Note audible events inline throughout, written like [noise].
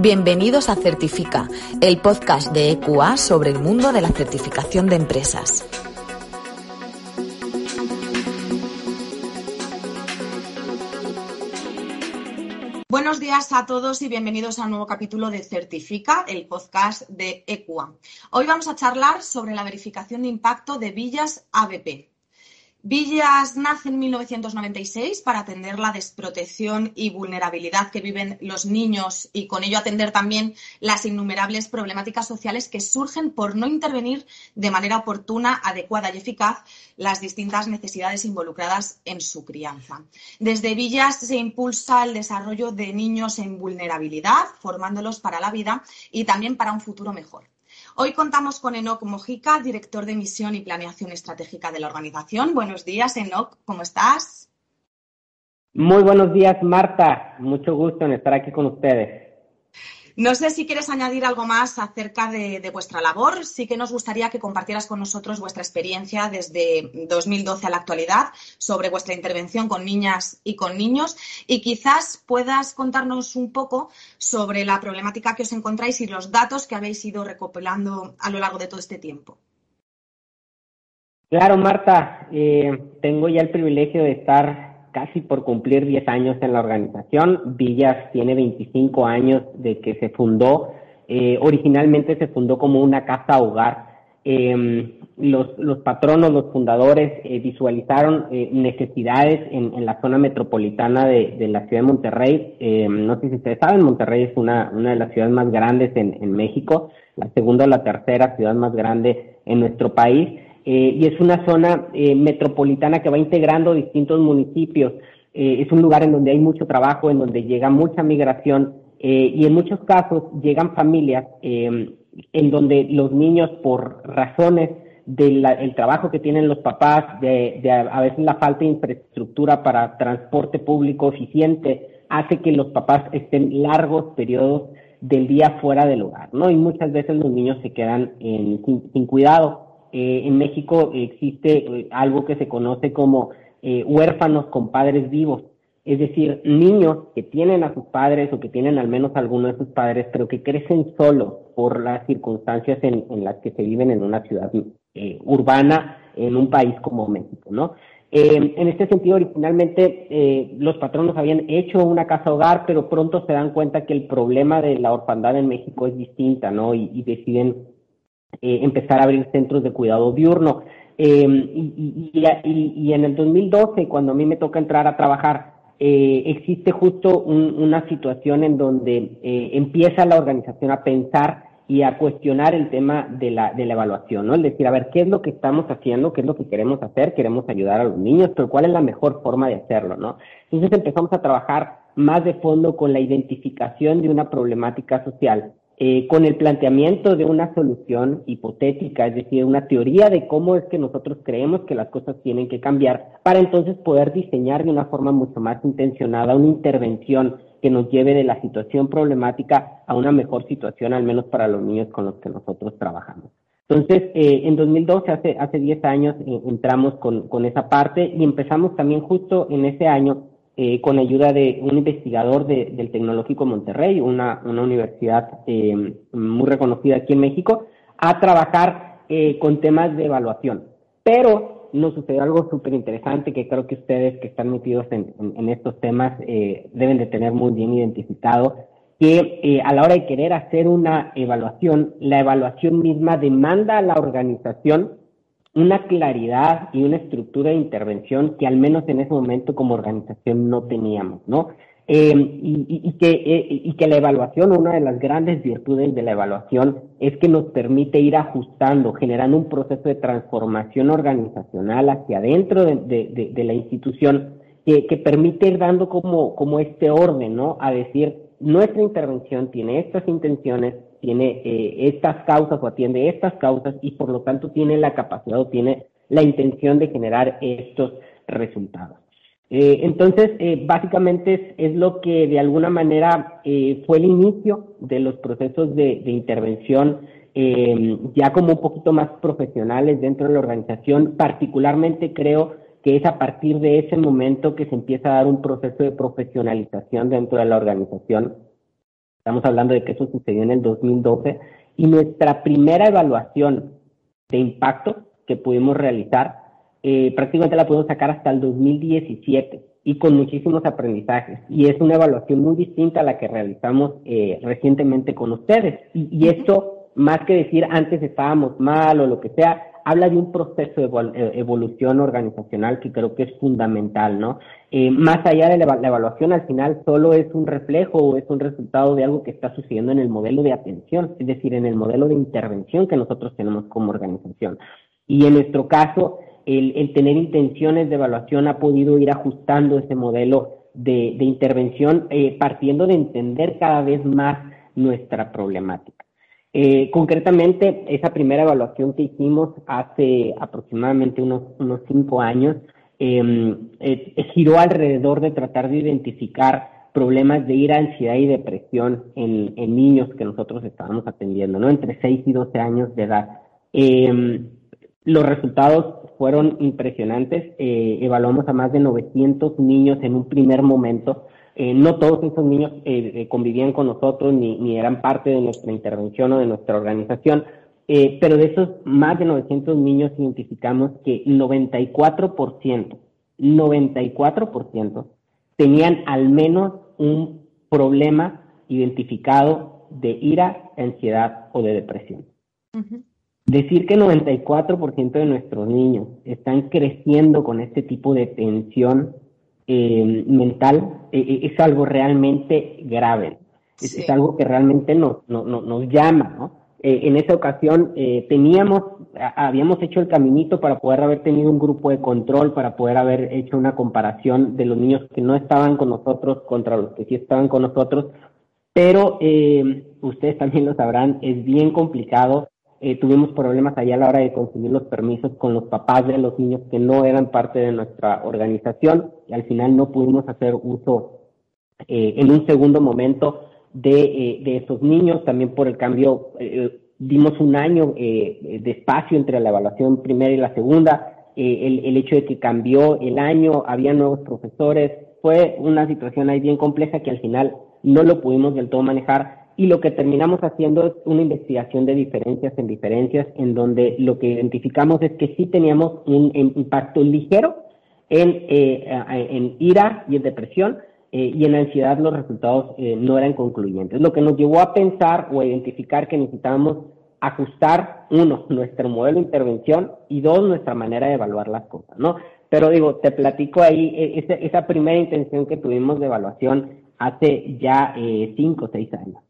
Bienvenidos a Certifica, el podcast de EQA sobre el mundo de la certificación de empresas. Buenos días a todos y bienvenidos a un nuevo capítulo de Certifica, el podcast de EQA. Hoy vamos a charlar sobre la verificación de impacto de Villas ABP. Villas nace en 1996 para atender la desprotección y vulnerabilidad que viven los niños y con ello atender también las innumerables problemáticas sociales que surgen por no intervenir de manera oportuna, adecuada y eficaz las distintas necesidades involucradas en su crianza. Desde Villas se impulsa el desarrollo de niños en vulnerabilidad, formándolos para la vida y también para un futuro mejor. Hoy contamos con Enoc Mojica, director de misión y planeación estratégica de la organización. Buenos días, Enoc, ¿cómo estás? Muy buenos días, Marta. Mucho gusto en estar aquí con ustedes. No sé si quieres añadir algo más acerca de, vuestra labor. Sí que nos gustaría que compartieras con nosotros vuestra experiencia desde 2012 a la actualidad sobre vuestra intervención con niñas y con niños y quizás puedas contarnos un poco sobre la problemática que os encontráis y los datos que habéis ido recopilando a lo largo de todo este tiempo. Claro, Marta, eh, tengo ya el privilegio de estar casi por cumplir 10 años en la organización. Villas tiene 25 años de que se fundó. Eh, originalmente se fundó como una casa hogar. Em, los, los, patronos, los fundadores eh, visualizaron eh, necesidades en, la zona metropolitana de, la ciudad de Monterrey. Em, no sé si ustedes saben, Monterrey es una, una de las ciudades más grandes en, en México, la segunda o la tercera ciudad más grande en nuestro país. Eh, y es una zona eh, metropolitana que va integrando distintos municipios. Eh, es un lugar en donde hay mucho trabajo, en donde llega mucha migración y en muchos casos llegan familias em, en donde los niños por razones del trabajo que tienen los papás, de, de, a veces la falta de infraestructura para transporte público eficiente, hace que los papás estén largos periodos del día fuera del hogar, ¿no? Y muchas veces los niños se quedan en, sin cuidado. Eh, en México existe eh, algo que se conoce como eh, huérfanos con padres vivos, es decir, niños que tienen a sus padres o que tienen al menos alguno de sus padres, pero que crecen solos por las circunstancias en, las que se viven en una ciudad urbana, en un país como México, ¿no? en este sentido, originalmente los patronos habían hecho una casa hogar, pero pronto se dan cuenta que el problema de la orfandad en México es distinta, ¿no? y deciden eh, empezar a abrir centros de cuidado diurno. Em, y, en el 2012, cuando a mí me toca entrar a trabajar, eh, existe justo una situación en donde eh, empieza la organización a pensar y a cuestionar el tema de la, de la evaluación, ¿no? Es decir, a ver, ¿qué es lo que estamos haciendo? ¿Qué es lo que queremos hacer? Queremos ayudar a los niños, pero ¿cuál es la mejor forma de hacerlo, no? Entonces empezamos a trabajar más de fondo con la identificación de una problemática social eh, con el planteamiento de una solución hipotética, es decir, una teoría de cómo es que nosotros creemos que las cosas tienen que cambiar, para entonces poder diseñar de una forma mucho más intencionada una intervención que nos lleve de la situación problemática a una mejor situación, al menos para los niños con los que nosotros trabajamos. Entonces, eh, en 2012, hace, hace 10 años, eh, entramos con, con esa parte y empezamos también justo en ese año eh, con ayuda de un investigador del Tecnológico Monterrey, una, universidad eh, muy reconocida aquí en México, a trabajar eh, con temas de evaluación. Pero nos sucedió algo súper interesante que creo que ustedes que están metidos en, en, estos temas deben de tener muy bien identificado, que a la hora de querer hacer una evaluación, la evaluación misma demanda a la organización una claridad y una estructura de intervención que al menos en ese momento como organización no teníamos, ¿no? Eh, y, que, eh, y que la evaluación, una de las grandes virtudes de la evaluación es que nos permite ir ajustando, generando un proceso de transformación organizacional hacia adentro de, de, la institución que, que, permite ir dando como, como este orden, ¿no? A decir, nuestra intervención tiene estas intenciones, tiene eh, estas causas o atiende estas causas y por lo tanto tiene la capacidad o tiene la intención de generar estos resultados. Eh, entonces, eh, básicamente es, lo que de alguna manera fue el inicio de los procesos de, de intervención ya como un poquito más profesionales dentro de la organización. Particularmente creo que es a partir de ese momento que se empieza a dar un proceso de profesionalización dentro de la organización Estamos hablando de que eso sucedió en el 2012 y nuestra primera evaluación de impacto que pudimos realizar eh, prácticamente la pudimos sacar hasta el 2017 y con muchísimos aprendizajes. Y es una evaluación muy distinta a la que realizamos eh, recientemente con ustedes. Y, y esto, más que decir antes estábamos mal o lo que sea, habla de un proceso de eh, evolución organizacional que creo que es fundamental, ¿no? Eh, más allá de la, evaluación, al final solo es un reflejo o es un resultado de algo que está sucediendo en el modelo de atención, es decir, en el modelo de intervención que nosotros tenemos como organización. Y en nuestro caso, el, tener intenciones de evaluación ha podido ir ajustando ese modelo de, intervención, eh, partiendo de entender cada vez más nuestra problemática. Eh, concretamente, esa primera evaluación que hicimos hace aproximadamente unos, unos cinco años em, eh, giró alrededor de tratar de identificar problemas de ira, ansiedad y depresión en, en, niños que nosotros estábamos atendiendo, ¿no? Entre 6 y 12 años de edad. Em, los resultados fueron impresionantes. Eh, evaluamos a más de 900 niños en un primer momento eh, no todos esos niños eh, eh, convivían con nosotros ni, eran parte de nuestra intervención o de nuestra organización, pero de esos más de 900 niños identificamos que 94%, 94% tenían al menos un problema identificado de ira, ansiedad o de depresión. Decir que 94% de nuestros niños están creciendo con este tipo de tensión eh, mental eh, eh, es algo realmente grave. Es, algo que realmente nos, nos llama, ¿no? en esa ocasión teníamos, habíamos hecho el caminito para poder haber tenido un grupo de control, para poder haber hecho una comparación de los niños que no estaban con nosotros contra los que sí estaban con nosotros, pero ustedes también lo sabrán, es bien complicado eh, tuvimos problemas allá a la hora de conseguir los permisos con los papás de los niños que no eran parte de nuestra organización y al final no pudimos hacer uso eh, en un segundo momento de, eh, de esos niños, también por el cambio, dimos un año de espacio entre la evaluación primera y la segunda, el, el hecho de que cambió el año, había nuevos profesores, fue una situación ahí bien compleja que al final no lo pudimos del todo manejar y lo que terminamos haciendo es una investigación de diferencias en diferencias, en donde lo que identificamos es que sí teníamos un, impacto ligero en, eh, en ira y en depresión, eh, y en ansiedad los resultados eh, no eran concluyentes. Lo que nos llevó a pensar o a identificar que necesitábamos ajustar, uno, nuestro modelo de intervención y dos, nuestra manera de evaluar las cosas, ¿no? Pero digo, te platico ahí e, esa, esa primera intención que tuvimos de evaluación hace ya cinco o seis años.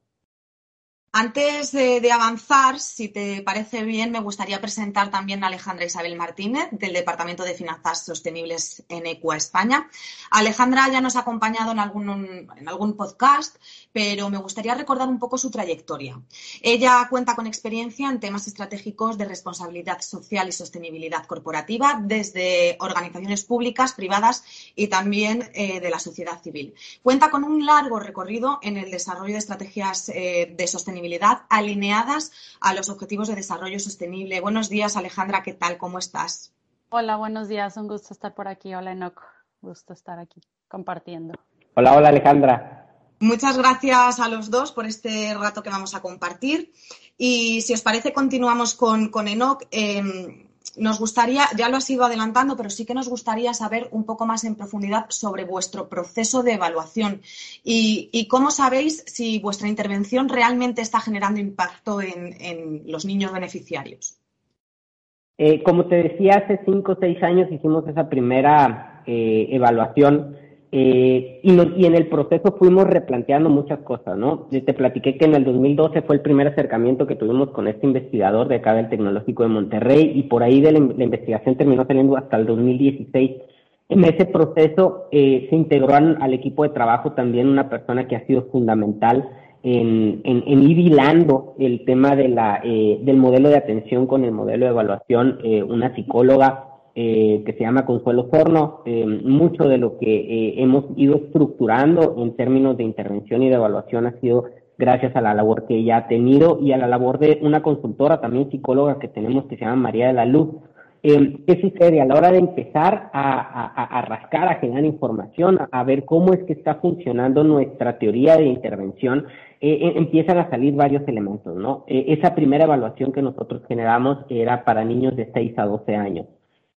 Antes de, avanzar, si te parece bien, me gustaría presentar también a Alejandra Isabel Martínez, del Departamento de Finanzas Sostenibles en ECUA España. Alejandra ya nos ha acompañado en algún, en algún podcast, pero me gustaría recordar un poco su trayectoria. Ella cuenta con experiencia en temas estratégicos de responsabilidad social y sostenibilidad corporativa desde organizaciones públicas, privadas y también eh, de la sociedad civil. Cuenta con un largo recorrido en el desarrollo de estrategias eh, de sostenibilidad alineadas a los objetivos de desarrollo sostenible. Buenos días, Alejandra, ¿qué tal? ¿Cómo estás? Hola, buenos días, un gusto estar por aquí. Hola, Enoch, gusto estar aquí compartiendo. Hola, hola, Alejandra. Muchas gracias a los dos por este rato que vamos a compartir. Y si os parece, continuamos con, con Enoch. Em, nos gustaría, ya lo has ido adelantando, pero sí que nos gustaría saber un poco más en profundidad sobre vuestro proceso de evaluación y, cómo sabéis si vuestra intervención realmente está generando impacto en, los niños beneficiarios. Eh, como te decía, hace cinco o seis años hicimos esa primera eh, evaluación eh, y, y, en el proceso fuimos replanteando muchas cosas, ¿no? Te platiqué que en el 2012 fue el primer acercamiento que tuvimos con este investigador de acá del Tecnológico de Monterrey y por ahí de la, investigación terminó saliendo hasta el 2016 En ese proceso eh, se integró al, equipo de trabajo también una persona que ha sido fundamental en, en, ir hilando el tema de la, eh, del modelo de atención con el modelo de evaluación, eh, una psicóloga eh, que se llama Consuelo Forno. mucho de lo que hemos ido estructurando en términos de intervención y de evaluación ha sido gracias a la labor que ella ha tenido y a la labor de una consultora también psicóloga que tenemos que se llama María de la Luz. ¿Qué sucede? A la hora de empezar a, rascar, a generar información, a, ver cómo es que está funcionando nuestra teoría de intervención, eh, eh, empiezan a salir varios elementos, ¿no? Eh, esa primera evaluación que nosotros generamos era para niños de 6 a 12 años.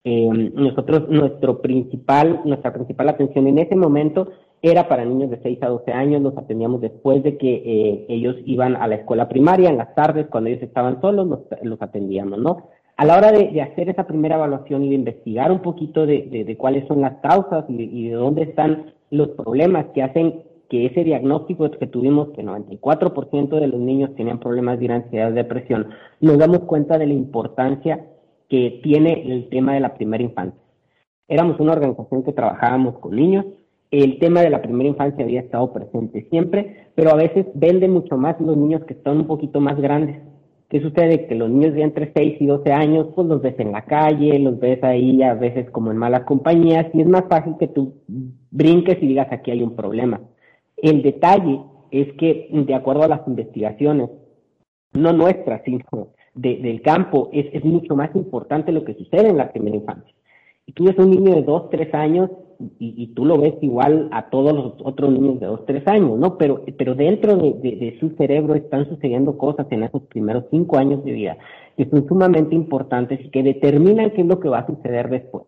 Nosotros, nuestro principal, nuestra principal atención en ese momento era para niños de 6 a 12 años, los atendíamos después de que ellos iban a la escuela primaria, en las tardes, cuando ellos estaban solos, los, atendíamos, ¿no? A la hora de, hacer esa primera evaluación y de investigar un poquito de, cuáles son las causas y, de dónde están los problemas que hacen que ese diagnóstico que tuvimos, que 94% de los niños tenían problemas de ansiedad depresión, nos damos cuenta de la importancia que tiene el tema de la primera infancia. Éramos una organización que trabajábamos con niños, el tema de la primera infancia había estado presente siempre, pero a veces vende mucho más los niños que están un poquito más grandes. ¿Qué sucede? Que los niños de entre 6 y 12 años, pues los ves en la calle, los ves ahí a veces como en malas compañías y es más fácil que tú brinques y digas aquí hay un problema. El detalle es que, de acuerdo a las investigaciones, no nuestras, sino del campo, es, es, mucho más importante lo que sucede en la primera infancia. Y tú ves un niño de 2, 3 años y, tú lo ves igual a todos los otros niños de 2, 3 años, ¿no? Pero, pero dentro de, de, su cerebro están sucediendo cosas en esos primeros 5 años de vida que son sumamente importantes y que determinan qué es lo que va a suceder después.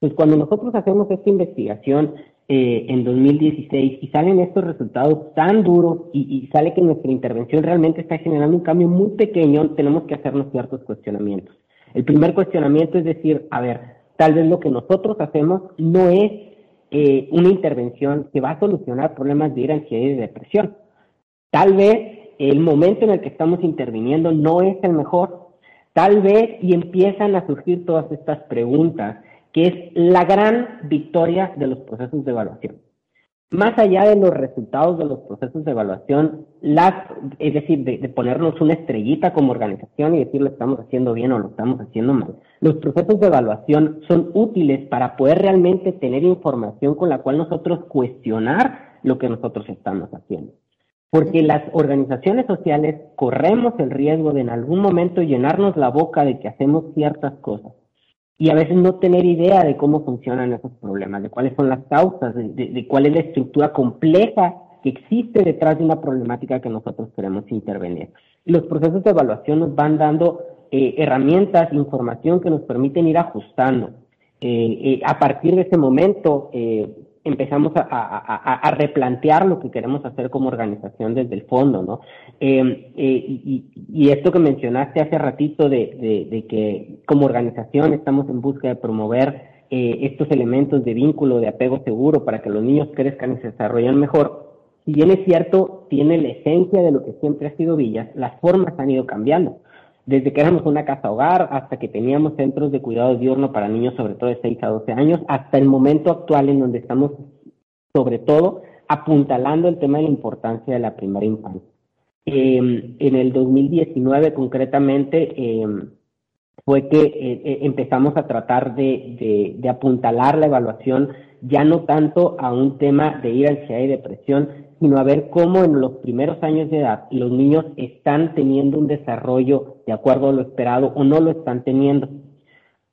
Pues cuando nosotros hacemos esta investigación eh, en 2016 y salen estos resultados tan duros y, sale que nuestra intervención realmente está generando un cambio muy pequeño, tenemos que hacernos ciertos cuestionamientos. El primer cuestionamiento es decir, a ver, tal vez lo que nosotros hacemos no es eh, una intervención que va a solucionar problemas de ira, ansiedad y depresión. Tal vez el momento en el que estamos interviniendo no es el mejor. Tal vez y empiezan a surgir todas estas preguntas que es la gran victoria de los procesos de evaluación. Más allá de los resultados de los procesos de evaluación, es decir, de, ponernos una estrellita como organización y decir lo estamos haciendo bien o lo estamos haciendo mal, los procesos de evaluación son útiles para poder realmente tener información con la cual nosotros cuestionar lo que nosotros estamos haciendo. Porque las organizaciones sociales corremos el riesgo de en algún momento llenarnos la boca de que hacemos ciertas cosas y a veces no tener idea de cómo funcionan esos problemas, de cuáles son las causas, de, cuál es la estructura compleja que existe detrás de una problemática que nosotros queremos intervenir. los procesos de evaluación nos van dando eh, herramientas, información que nos permiten ir ajustando. Eh, eh, a partir de ese momento, empezamos a, replantear lo que queremos hacer como organización desde el fondo, ¿no? Eh, eh, y, esto que mencionaste hace ratito de, que como organización estamos en busca de promover eh, estos elementos de vínculo, de apego seguro para que los niños crezcan y se desarrollen mejor, si bien es cierto, tiene la esencia de lo que siempre ha sido Villas, las formas han ido cambiando desde que éramos una casa hogar hasta que teníamos centros de cuidado diurno para niños sobre todo de 6 a 12 años, hasta el momento actual en donde estamos sobre todo apuntalando el tema de la importancia de la primera infancia. Em, en el 2019 concretamente em, fue que eh, eh, empezamos a tratar de, apuntalar la evaluación ya no tanto a un tema de ir ansiedad y depresión, sino a ver cómo en los primeros años de edad los niños están teniendo un desarrollo de acuerdo a lo esperado o no lo están teniendo.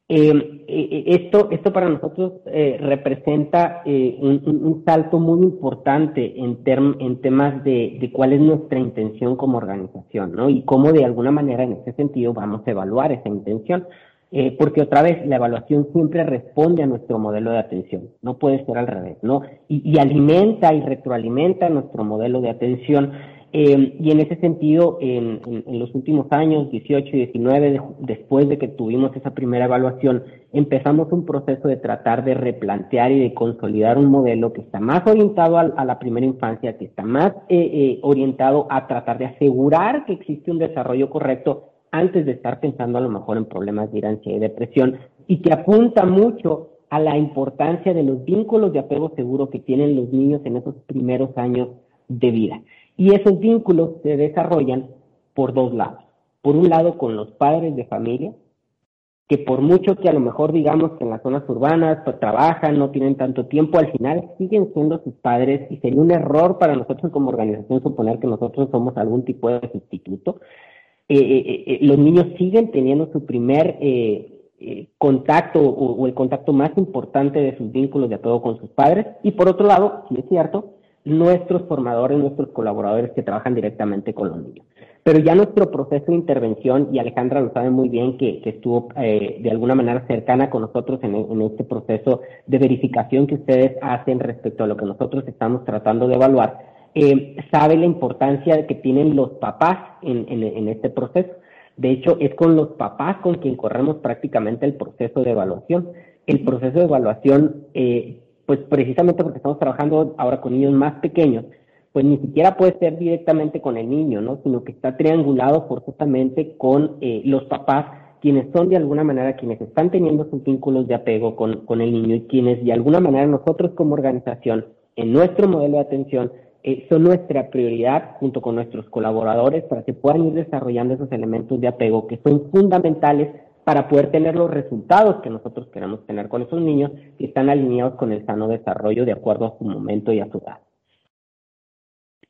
Eh, eh, esto, esto para nosotros eh, representa un, salto muy importante en, en temas de, de, cuál es nuestra intención como organización, ¿no? Y cómo de alguna manera en ese sentido vamos a evaluar esa intención. Eh, porque otra vez la evaluación siempre responde a nuestro modelo de atención, no puede ser al revés, ¿no? Y, alimenta y retroalimenta nuestro modelo de atención. Eh, y en ese sentido, en, los últimos años, 18 y 19, después de que tuvimos esa primera evaluación, empezamos un proceso de tratar de replantear y de consolidar un modelo que está más orientado a, la primera infancia, que está más eh, orientado a tratar de asegurar que existe un desarrollo correcto antes de estar pensando a lo mejor en problemas de ansiedad y depresión y que apunta mucho a la importancia de los vínculos de apego seguro que tienen los niños en esos primeros años de vida. Y esos vínculos se desarrollan por dos lados. Por un lado, con los padres de familia, que por mucho que a lo mejor digamos que en las zonas urbanas pues, trabajan, no tienen tanto tiempo, al final siguen siendo sus padres y sería un error para nosotros como organización suponer que nosotros somos algún tipo de sustituto. Eh, eh, eh, los niños siguen teniendo su primer contacto o, el contacto más importante de sus vínculos de apego con sus padres y por otro lado, si es cierto, nuestros formadores, nuestros colaboradores que trabajan directamente con los niños. Pero ya nuestro proceso de intervención, y Alejandra lo sabe muy bien, que, estuvo eh, de alguna manera cercana con nosotros en, este proceso de verificación que ustedes hacen respecto a lo que nosotros estamos tratando de evaluar, eh, sabe la importancia que tienen los papás en, este proceso. De hecho, es con los papás con quien corremos prácticamente el proceso de evaluación. El proceso de evaluación, eh, pues precisamente porque estamos trabajando ahora con niños más pequeños, pues ni siquiera puede ser directamente con el niño, ¿no? Sino que está triangulado forzosamente con eh, los papás, quienes son de alguna manera quienes están teniendo sus vínculos de apego con, con el niño y quienes de alguna manera nosotros como organización, en nuestro modelo de atención, son nuestra prioridad junto con nuestros colaboradores para que puedan ir desarrollando esos elementos de apego que son fundamentales para poder tener los resultados que nosotros queremos tener con esos niños que están alineados con el sano desarrollo de acuerdo a su momento y a su edad.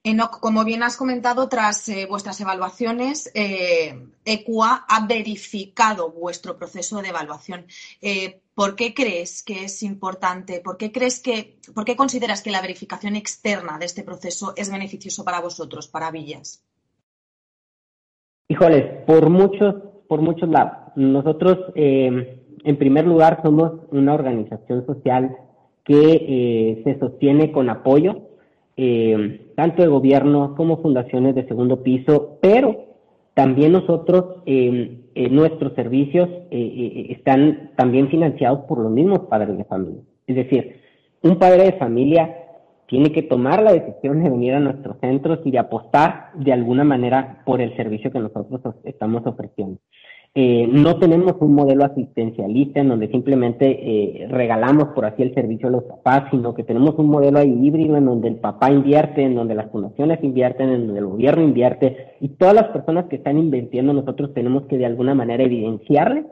Enoc, como bien has comentado, tras eh, vuestras evaluaciones, eh, ECUA ha verificado vuestro proceso de evaluación. Eh, ¿Por qué crees que es importante? ¿Por qué crees que, por qué consideras que la verificación externa de este proceso es beneficioso para vosotros, para Villas? Híjoles, por muchos, por muchos lados. Nosotros, en primer lugar, somos una organización social que se sostiene con apoyo eh, tanto de gobierno como fundaciones de segundo piso, pero también nosotros, eh, nuestros servicios eh, están también financiados por los mismos padres de familia. Es decir, un padre de familia tiene que tomar la decisión de venir a nuestros centros y de apostar de alguna manera por el servicio que nosotros estamos ofreciendo. Eh, no tenemos un modelo asistencialista en donde simplemente eh, regalamos por así el servicio a los papás, sino que tenemos un modelo ahí híbrido en donde el papá invierte, en donde las fundaciones invierten, en donde el gobierno invierte y todas las personas que están invirtiendo nosotros tenemos que de alguna manera evidenciarles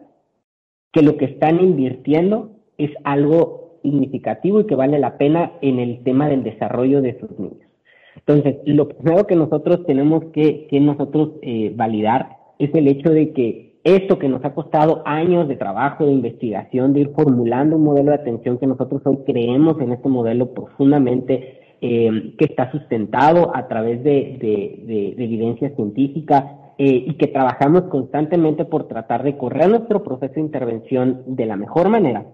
que lo que están invirtiendo es algo significativo y que vale la pena en el tema del desarrollo de sus niños. Entonces, lo primero que nosotros tenemos que, que nosotros eh, validar es el hecho de que esto que nos ha costado años de trabajo, de investigación, de ir formulando un modelo de atención que nosotros hoy creemos en este modelo profundamente, eh, que está sustentado a través de, evidencia científica eh, y que trabajamos constantemente por tratar de correr nuestro proceso de intervención de la mejor manera,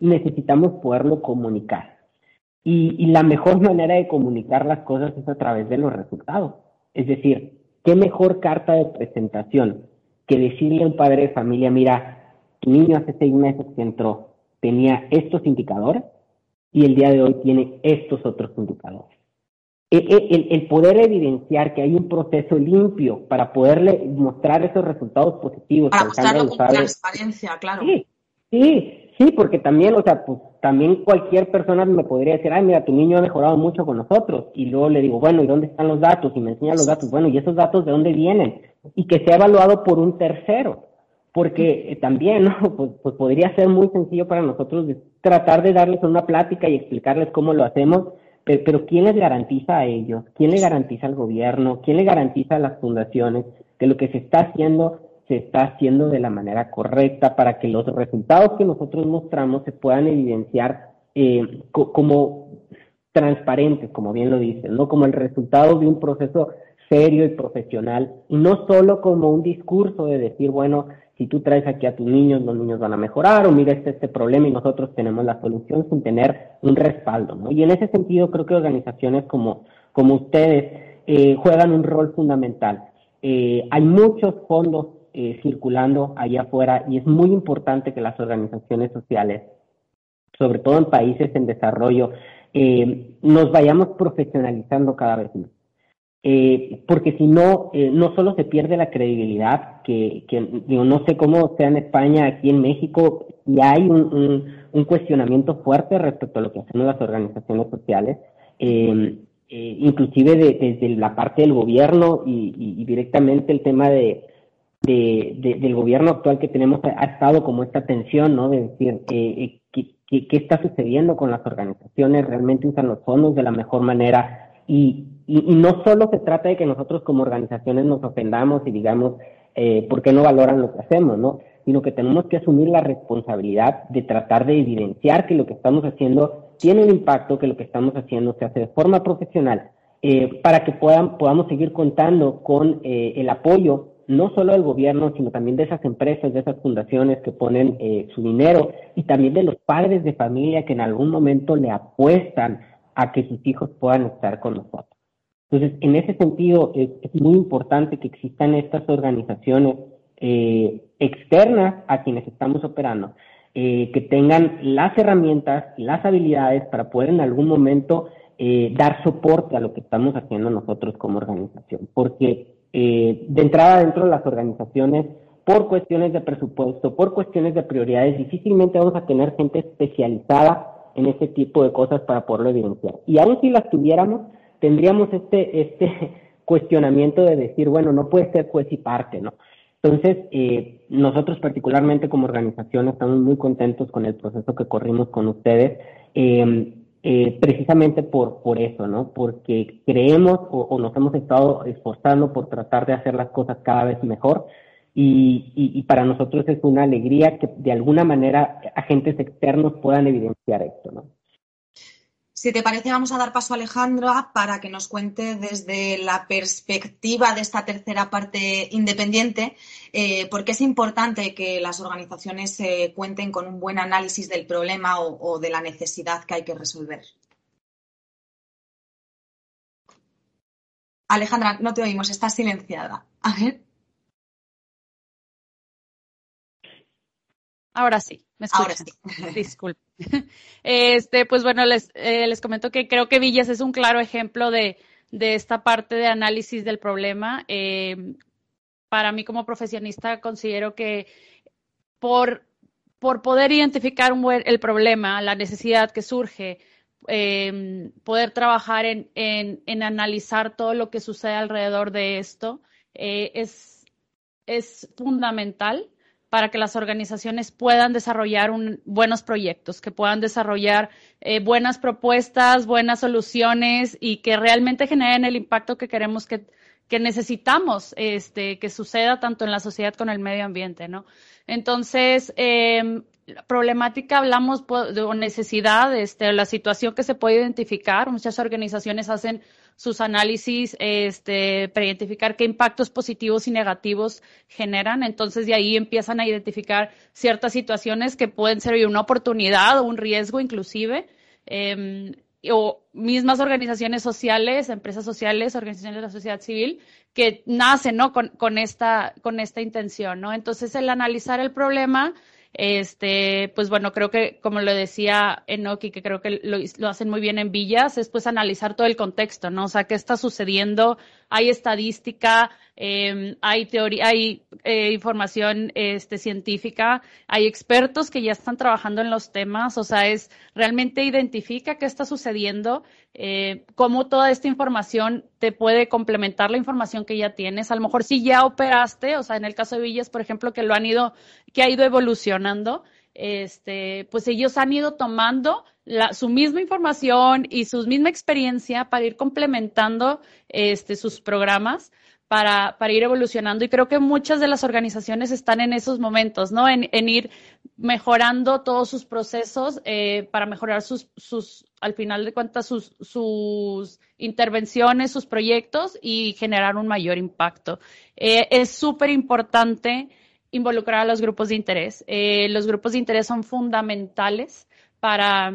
necesitamos poderlo comunicar. Y la mejor manera de comunicar las cosas es a través de los resultados. Es decir, ¿qué mejor carta de presentación que decirle a un padre de familia, mira, tu niño hace seis meses que entró, tenía estos indicadores y el día de hoy tiene estos otros indicadores. E, e, el, poder evidenciar que hay un proceso limpio para poderle mostrar esos resultados positivos. Para mostrarlo con transparencia, claro. Sí, sí, sí, porque también, o sea, pues también cualquier persona me podría decir, ay, mira, tu niño ha mejorado mucho con nosotros. Y luego le digo, bueno, ¿y dónde están los datos? Y me enseña los datos. Bueno, ¿y esos datos de dónde vienen? y que sea evaluado por un tercero, porque eh, también [laughs] pues, pues, podría ser muy sencillo para nosotros tratar de darles una plática y explicarles cómo lo hacemos, pero, pero, ¿quién les garantiza a ellos? ¿Quién le garantiza al gobierno? ¿Quién le garantiza a las fundaciones que lo que se está haciendo se está haciendo de la manera correcta para que los resultados que nosotros mostramos se puedan evidenciar eh, como transparentes, como bien lo dicen, ¿no? Como el resultado de un proceso serio y profesional, y no solo como un discurso de decir, bueno, si tú traes aquí a tus niños, los niños van a mejorar, o mira este, este problema y nosotros tenemos la solución sin tener un respaldo. Y en ese sentido creo que organizaciones como, como ustedes eh, juegan un rol fundamental. Eh, hay muchos fondos eh, circulando allá afuera y es muy importante que las organizaciones sociales, sobre todo en países en desarrollo, nos vayamos profesionalizando cada vez más. Eh, porque si no, eh, no solo se pierde la credibilidad, que, que digo, no sé cómo sea en España, aquí en México, y hay un, cuestionamiento fuerte respecto a lo que hacemos las organizaciones sociales, eh, eh, inclusive desde la parte del gobierno y, directamente el tema de, del gobierno actual que tenemos ha, estado como esta tensión, ¿no? De decir, eh, ¿qué, qué, está sucediendo con las organizaciones? ¿Realmente usan los fondos de la mejor manera? Y, y, no solo se trata de que nosotros como organizaciones nos ofendamos y digamos, eh, ¿por qué no valoran lo que hacemos, no? Sino que tenemos que asumir la responsabilidad de tratar de evidenciar que lo que estamos haciendo tiene un impacto, que lo que estamos haciendo se hace de forma profesional, eh, para que puedan, podamos seguir contando con eh, el apoyo no solo del gobierno, sino también de esas empresas, de esas fundaciones que ponen eh, su dinero y también de los padres de familia que en algún momento le apuestan a que sus hijos puedan estar con nosotros. Entonces, en ese sentido, es, muy importante que existan estas organizaciones eh, externas a quienes estamos operando, eh, que tengan las herramientas, las habilidades para poder en algún momento dar soporte a lo que estamos haciendo nosotros como organización. Porque de entrada dentro de las organizaciones, por cuestiones de presupuesto, por cuestiones de prioridades, difícilmente vamos a tener gente especializada en ese tipo de cosas para poderlo evidenciar. Y aún si las tuviéramos, tendríamos este, este [laughs] cuestionamiento de decir, bueno, no puede ser juez y parte, ¿no? Entonces, eh, nosotros particularmente como organización estamos muy contentos con el proceso que corrimos con ustedes, em, eh, precisamente por, por eso, ¿no? Porque creemos o, nos hemos estado esforzando por tratar de hacer las cosas cada vez mejor y, y, para nosotros es una alegría que de alguna manera agentes externos puedan evidenciar esto, ¿no? Si te parece, vamos a dar paso a Alejandra para que nos cuente desde la perspectiva de esta tercera parte independiente, eh, por qué es importante que las organizaciones eh, cuenten con un buen análisis del problema o, de la necesidad que hay que resolver. Alejandra, no te oímos, estás silenciada. A ver. Ahora sí, me escuchan. Ahora sí. [laughs] Disculpe. Este, pues bueno, les, eh, les comento que creo que Villas es un claro ejemplo de, de esta parte de análisis del problema. Eh, para mí como profesionista considero que por, por poder identificar un buen, el problema, la necesidad que surge, eh, poder trabajar en, en, en, analizar todo lo que sucede alrededor de esto es, es fundamental para que las organizaciones puedan desarrollar buenos proyectos, que puedan desarrollar eh, buenas propuestas, buenas soluciones y que realmente generen el impacto que queremos que, necesitamos este, que suceda tanto en la sociedad como en el medio ambiente, ¿no? Entonces, eh, problemática hablamos de necesidad, este, la situación que se puede identificar. Muchas organizaciones hacen sus análisis este, para identificar qué impactos positivos y negativos generan. Entonces, de ahí empiezan a identificar ciertas situaciones que pueden ser una oportunidad o un riesgo inclusive. Em, o mismas organizaciones sociales, empresas sociales, organizaciones de la sociedad civil, que nacen ¿no? con, con, esta, con esta intención. ¿no? Entonces, el analizar el problema este, pues bueno, creo que, como lo decía Enoki, que creo que lo, hacen muy bien en Villas, es pues analizar todo el contexto, ¿no? O sea, qué está sucediendo, hay estadística, em, hay teoría, hay eh, información este, científica, hay expertos que ya están trabajando en los temas, o sea, es realmente identifica qué está sucediendo, eh, cómo toda esta información te puede complementar la información que ya tienes. A lo mejor si ya operaste, o sea, en el caso de Villas, por ejemplo, que lo han ido, que ha ido evolucionando, este, pues ellos han ido tomando la, su misma información y su misma experiencia para ir complementando este, sus programas para, ir evolucionando. Y creo que muchas de las organizaciones están en esos momentos, ¿no? En, en ir mejorando todos sus procesos eh, para mejorar sus, sus, al final de cuentas, sus, sus intervenciones, sus proyectos y generar un mayor impacto. Eh, es súper importante involucrar a los grupos de interés. Eh, los grupos de interés son fundamentales para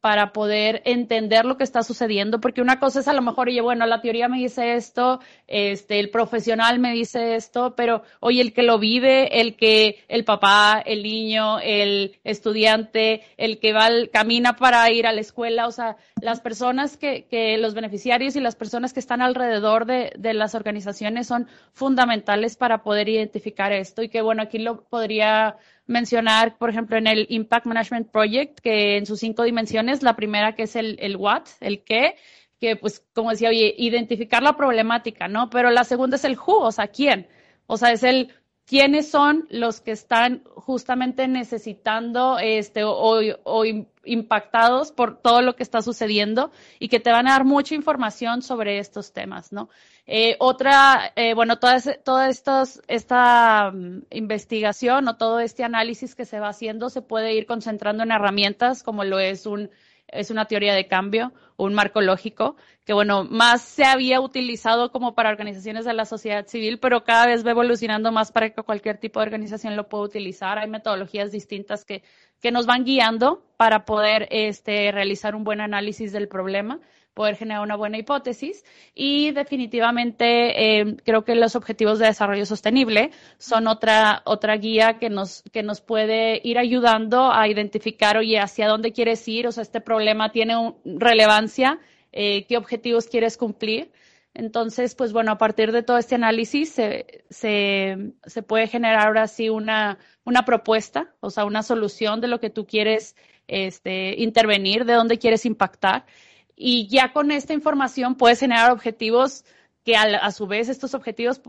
para poder entender lo que está sucediendo, porque una cosa es a lo mejor, oye, bueno, la teoría me dice esto, este, el profesional me dice esto, pero oye, el que lo vive, el que, el papá, el niño, el estudiante, el que va, camina para ir a la escuela, o sea, las personas que, que los beneficiarios y las personas que están alrededor de, de las organizaciones son fundamentales para poder identificar esto y que bueno, aquí lo podría mencionar, por ejemplo, en el Impact Management Project, que en sus cinco dimensiones, la primera que es el, el what, el qué, que pues, como decía, oye, identificar la problemática, ¿no? Pero la segunda es el who, o sea, quién. O sea, es el quiénes son los que están justamente necesitando este o, impactados por todo lo que está sucediendo y que te van a dar mucha información sobre estos temas, ¿no? Eh, otra, eh, bueno, toda, toda estos, esta mm, investigación o todo este análisis que se va haciendo se puede ir concentrando en herramientas como lo es un es una teoría de cambio, un marco lógico, que bueno, más se había utilizado como para organizaciones de la sociedad civil, pero cada vez va evolucionando más para que cualquier tipo de organización lo pueda utilizar. Hay metodologías distintas que, que nos van guiando para poder este, realizar un buen análisis del problema poder generar una buena hipótesis. Y definitivamente eh, creo que los objetivos de desarrollo sostenible son otra otra guía que nos que nos puede ir ayudando a identificar oye hacia dónde quieres ir o sea este problema tiene relevancia eh, qué objetivos quieres cumplir entonces, pues bueno, a partir de todo este análisis se, se, se, puede generar ahora sí una, una propuesta, o sea, una solución de lo que tú quieres este, intervenir, de dónde quieres impactar y ya con esta información puedes generar objetivos que a, su vez estos objetivos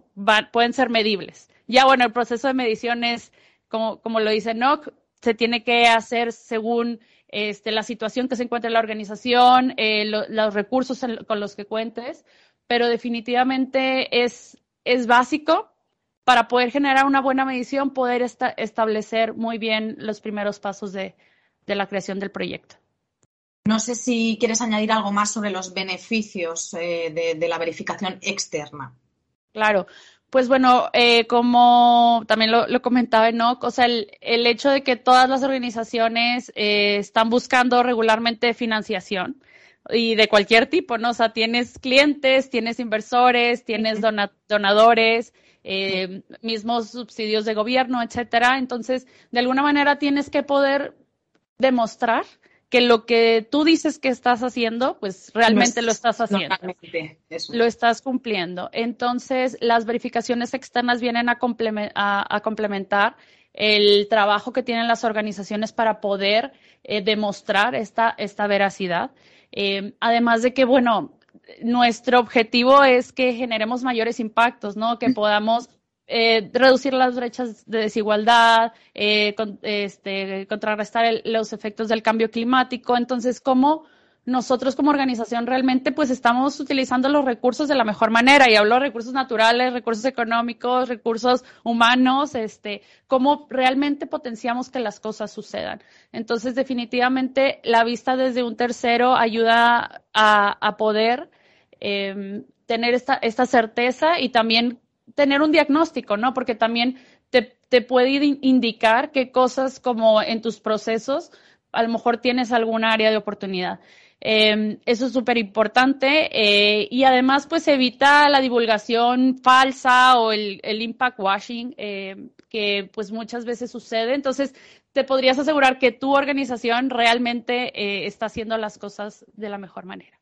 pueden ser medibles. Ya bueno, el proceso de medición es, como, como lo dice NOC, se tiene que hacer según este, la situación que se encuentra en la organización, eh, los recursos con los que cuentes, pero definitivamente es, es básico para poder generar una buena medición, poder establecer muy bien los primeros pasos de la creación del proyecto. No sé si quieres añadir algo más sobre los beneficios eh, de, la verificación externa. Claro, pues bueno, eh, como también lo, comentaba Enoch, o sea, el, hecho de que todas las organizaciones eh, están buscando regularmente financiación y de cualquier tipo, ¿no? O sea, tienes clientes, tienes inversores, tienes donadores, mismos subsidios de gobierno, etcétera. Entonces, de alguna manera tienes que poder demostrar que lo que tú dices que estás haciendo, pues realmente lo estás haciendo. Lo estás cumpliendo. Entonces, las verificaciones externas vienen a, complementar el trabajo que tienen las organizaciones para poder eh, demostrar esta, esta veracidad. Eh, además de que, bueno, nuestro objetivo es que generemos mayores impactos, ¿no? Que podamos eh, reducir las brechas de desigualdad, eh, este, contrarrestar los efectos del cambio climático. Entonces, ¿cómo nosotros como organización realmente pues estamos utilizando los recursos de la mejor manera? Y hablo de recursos naturales, recursos económicos, recursos humanos, este, cómo realmente potenciamos que las cosas sucedan. Entonces, definitivamente, la vista desde un tercero ayuda a, poder em, tener esta, esta certeza y también tener un diagnóstico, ¿no? Porque también te, te puede indicar qué cosas como en tus procesos a lo mejor tienes algún área de oportunidad. Em, eso es súper importante eh, y además pues evita la divulgación falsa o el, el impact washing eh, que pues muchas veces sucede. Entonces te podrías asegurar que tu organización realmente eh, está haciendo las cosas de la mejor manera.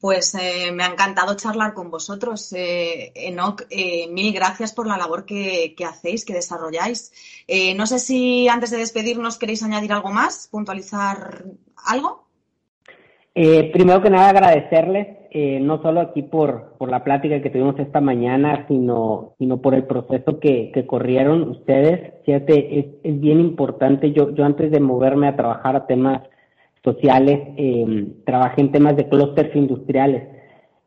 Pues eh, me ha encantado charlar con vosotros, eh. Eh, mil gracias por la labor que, hacéis, que desarrolláis. Eh, no sé si antes de despedirnos queréis añadir algo más, puntualizar algo. primero que nada, agradecerles, no solo aquí por, por la plática que tuvimos esta mañana, sino, sino por el proceso que, que corrieron ustedes. Fíjate, es, es bien importante. Yo, yo antes de moverme a trabajar a temas sociales, eh, trabajé en temas de clústeres industriales.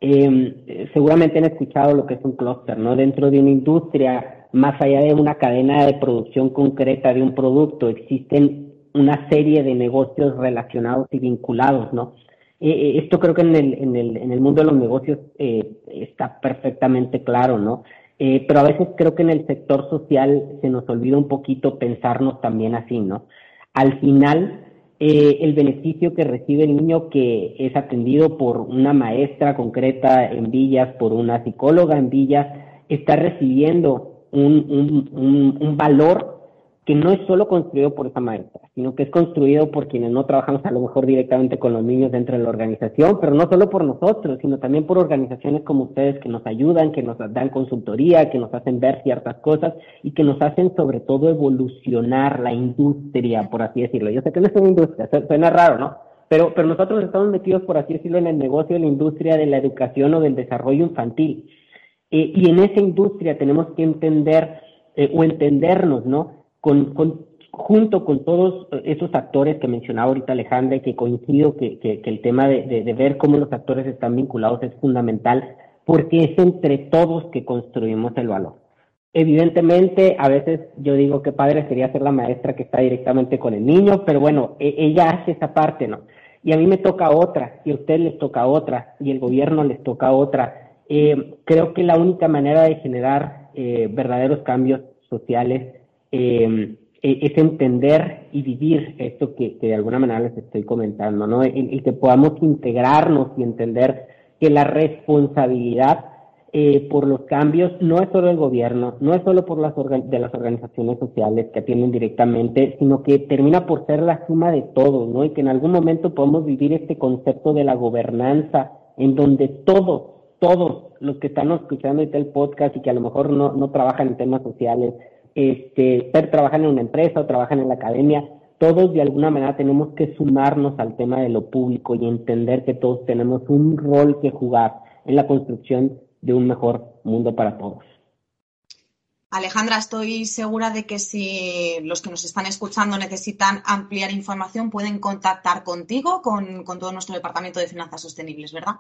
Eh, seguramente han escuchado lo que es un clúster, ¿no? Dentro de una industria, más allá de una cadena de producción concreta de un producto, existen una serie de negocios relacionados y vinculados, ¿no? Eh, eh, esto creo que en el, en, el, en el mundo de los negocios está perfectamente claro, ¿no? pero a veces creo que en el sector social se nos olvida un poquito pensarnos también así, ¿no? Al final, eh, el beneficio que recibe el niño que es atendido por una maestra concreta en Villas, por una psicóloga en Villas, está recibiendo un, un, un, valor que no es solo construido por esa maestra, sino que es construido por quienes no trabajamos a lo mejor directamente con los niños dentro de la organización, pero no solo por nosotros, sino también por organizaciones como ustedes que nos ayudan, que nos dan consultoría, que nos hacen ver ciertas cosas y que nos hacen sobre todo evolucionar la industria, por así decirlo. Yo sé que no es una industria, suena raro, ¿no? Pero, pero nosotros estamos metidos, por así decirlo, en el negocio de la industria de la educación o del desarrollo infantil. Eh, y en esa industria tenemos que entender eh, o entendernos, ¿no? Con, con, junto con todos esos actores que mencionaba ahorita Alejandra y que coincido que, que, el tema de, de, ver cómo los actores están vinculados es fundamental porque es entre todos que construimos el valor. Evidentemente, a veces yo digo que padre sería ser la maestra que está directamente con el niño, pero bueno, e, ella hace esa parte, ¿no? Y a mí me toca otra, y a usted les toca otra, y el gobierno les toca otra. Eh, creo que la única manera de generar eh, verdaderos cambios sociales eh, e-, es entender y vivir esto que, de alguna manera les estoy comentando, ¿no? Y, que podamos integrarnos y entender que la responsabilidad eh, por los cambios no es solo del gobierno, no es solo por las de las organizaciones sociales que atienden directamente, sino que termina por ser la suma de todos, ¿no? Y que en algún momento podemos vivir este concepto de la gobernanza, en donde todos, todos los que están escuchando este el podcast y que a lo mejor no, no trabajan en temas sociales, este, trabajan en una empresa o trabajan en la academia, todos de alguna manera tenemos que sumarnos al tema de lo público y entender que todos tenemos un rol que jugar en la construcción de un mejor mundo para todos. Alejandra, estoy segura de que si los que nos están escuchando necesitan ampliar información, pueden contactar contigo, con, con todo nuestro Departamento de Finanzas Sostenibles, ¿verdad?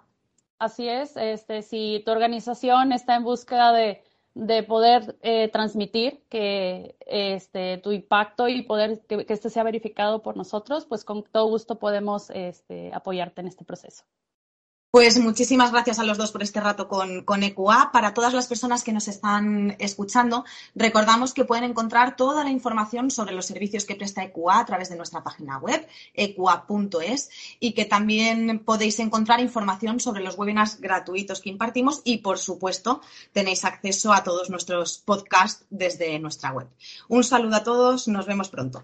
Así es. Este, si tu organización está en búsqueda de de poder eh, transmitir que este tu impacto y poder que, que, este sea verificado por nosotros, pues con todo gusto podemos este, apoyarte en este proceso. Pues muchísimas gracias a los dos por este rato con, con EQA. Para todas las personas que nos están escuchando, recordamos que pueden encontrar toda la información sobre los servicios que presta EQA a través de nuestra página web, eqa.es, y que también podéis encontrar información sobre los webinars gratuitos que impartimos y, por supuesto, tenéis acceso a todos nuestros podcasts desde nuestra web. Un saludo a todos, nos vemos pronto.